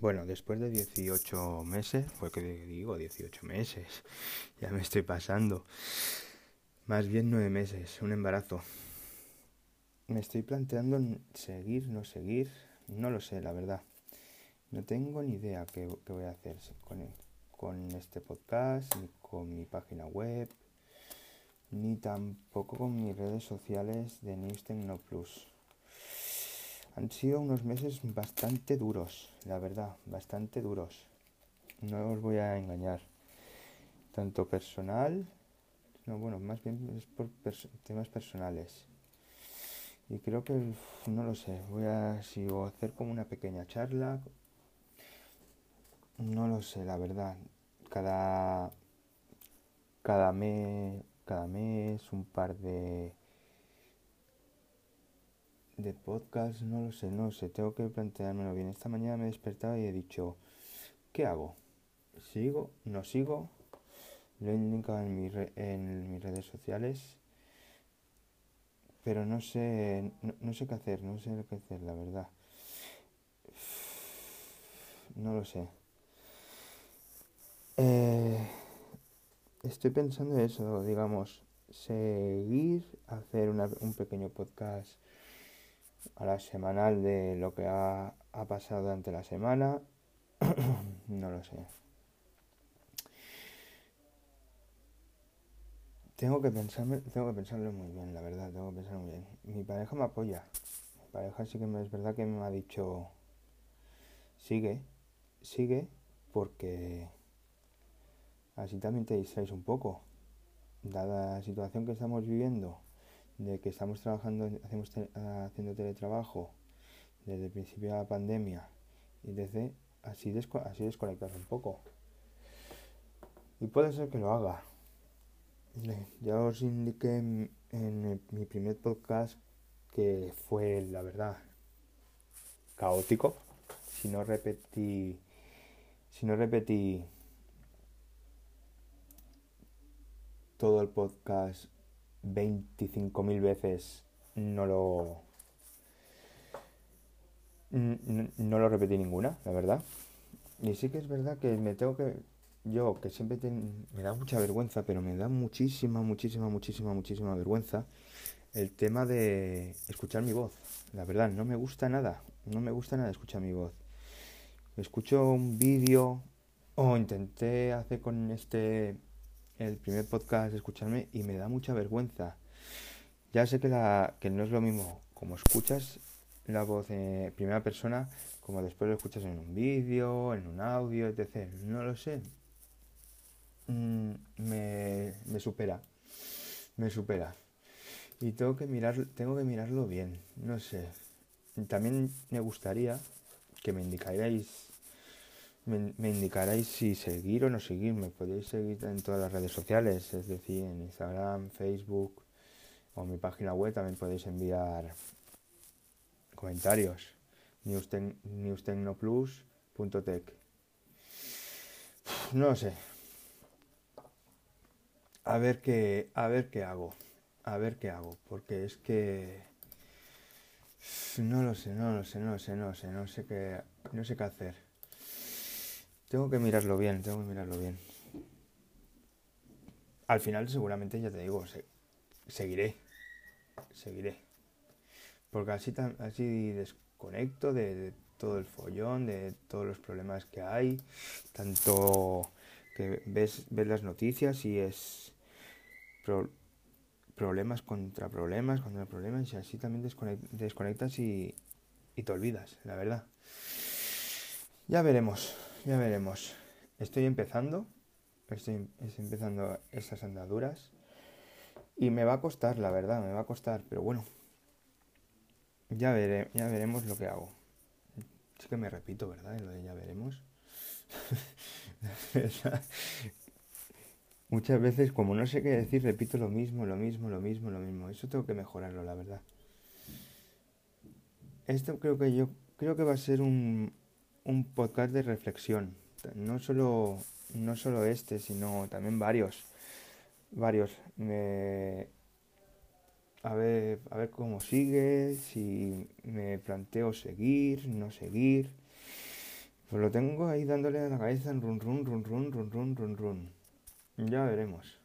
Bueno, después de 18 meses, porque digo 18 meses, ya me estoy pasando. Más bien 9 meses, un embarazo. Me estoy planteando seguir, no seguir, no lo sé, la verdad. No tengo ni idea qué, voy a hacer con, con este podcast, ni con mi página web, ni tampoco con mis redes sociales de News Techno Plus. Han sido unos meses bastante duros, la verdad, bastante duros. No os voy a engañar. Tanto personal, no, bueno, más bien es por temas personales. Y creo que, no lo sé, voy a, si voy a hacer como una pequeña charla. No lo sé, la verdad. Cada, cada mes, cada mes, un par de de no lo sé, no lo sé, tengo que planteármelo bien. Esta mañana me he despertado y he dicho, ¿qué hago? ¿Sigo? ¿No sigo? Lo he indicado en, mi en mis redes sociales, pero no sé, no, sé qué hacer, no sé qué hacer, la verdad. No lo sé. Estoy pensando eso, digamos, seguir, hacer un pequeño podcast a la semanal de lo que ha, pasado durante la semana. no lo sé. Tengo que pensarme, tengo que pensarlo muy bien, la verdad, tengo que pensarlo muy bien. Mi pareja me apoya. Mi pareja sí que es verdad que me ha dicho sigue, sigue, porque así también te distraes un poco. Dada la situación que estamos viviendo, de que estamos trabajando, hacemos haciendo teletrabajo desde el principio de la pandemia y desde así, así desconectar un poco. Y puede ser que lo haga. Ya os indiqué en, mi primer podcast que fue, la verdad, caótico. Si no repetí, si no repetí todo el podcast 25.000 veces no lo no lo repetí ninguna, la verdad. Y sí que es verdad que me tengo que yo que siempre me da mucha vergüenza, pero me da muchísima, muchísima, muchísima, muchísima vergüenza el tema de escuchar mi voz. La verdad, no me gusta nada, no me gusta nada escuchar mi voz. Escucho un vídeo o intenté hacer con este el primer podcast escucharme y me da mucha vergüenza. Ya sé que, la, que no es lo mismo como escuchas la voz en primera persona como después lo escuchas en un vídeo, en un audio, etc. No lo sé. Mm, me, me supera. Me supera. Y tengo que mirar, tengo que mirarlo bien. No sé. También me gustaría que me indicarais me, indicaréis si seguir o no seguir. Me podéis seguir en todas las redes sociales, es decir, en Instagram, Facebook o mi página web también podéis enviar comentarios. newstecnoplus.tech No sé. A ver qué, a ver qué hago. A ver qué hago. Porque es que no lo sé, no lo sé, no lo sé, no lo sé, no sé qué, no sé qué hacer. Tengo que mirarlo bien, tengo que mirarlo bien. Al final seguramente ya te digo, seguiré. Seguiré. Porque así, así desconecto de, todo el follón, de todos los problemas que hay. Tanto que ves, ves las noticias y es problemas contra problemas, contra problemas. Y así también desconectas y, y te olvidas, la verdad. Ya veremos. Ya veremos. Estoy empezando. Estoy, empezando estas andaduras. Y me va a costar, la verdad, me va a costar. Pero bueno. Ya, veré, ya veremos lo que hago. Sí que me repito, ¿verdad? Lo de ya veremos. Muchas veces, como no sé qué decir, repito lo mismo, lo mismo, lo mismo, lo mismo. Eso tengo que mejorarlo, la verdad. Esto creo que yo creo que va a ser un, un podcast de reflexión. No solo, no solo este, sino también varios. varios. Me... A ver, a ver cómo sigue, si me planteo seguir, no seguir. Pues lo tengo ahí dándole a la cabeza en run run run run run run run run. Ya veremos.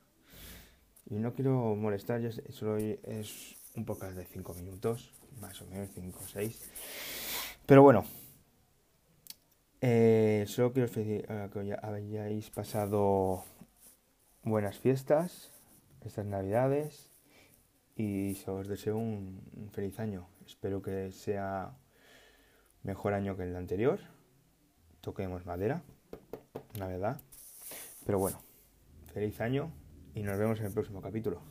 Y no quiero molestar, ya solo es un poco de 5 minutos, más o menos 5 o 6. Pero bueno, eh, solo quiero que hayáis pasado buenas fiestas, estas navidades y os deseo un, feliz año. Espero que sea mejor año que el anterior. Toquemos madera, la verdad. Pero bueno, feliz año y nos vemos en el próximo capítulo.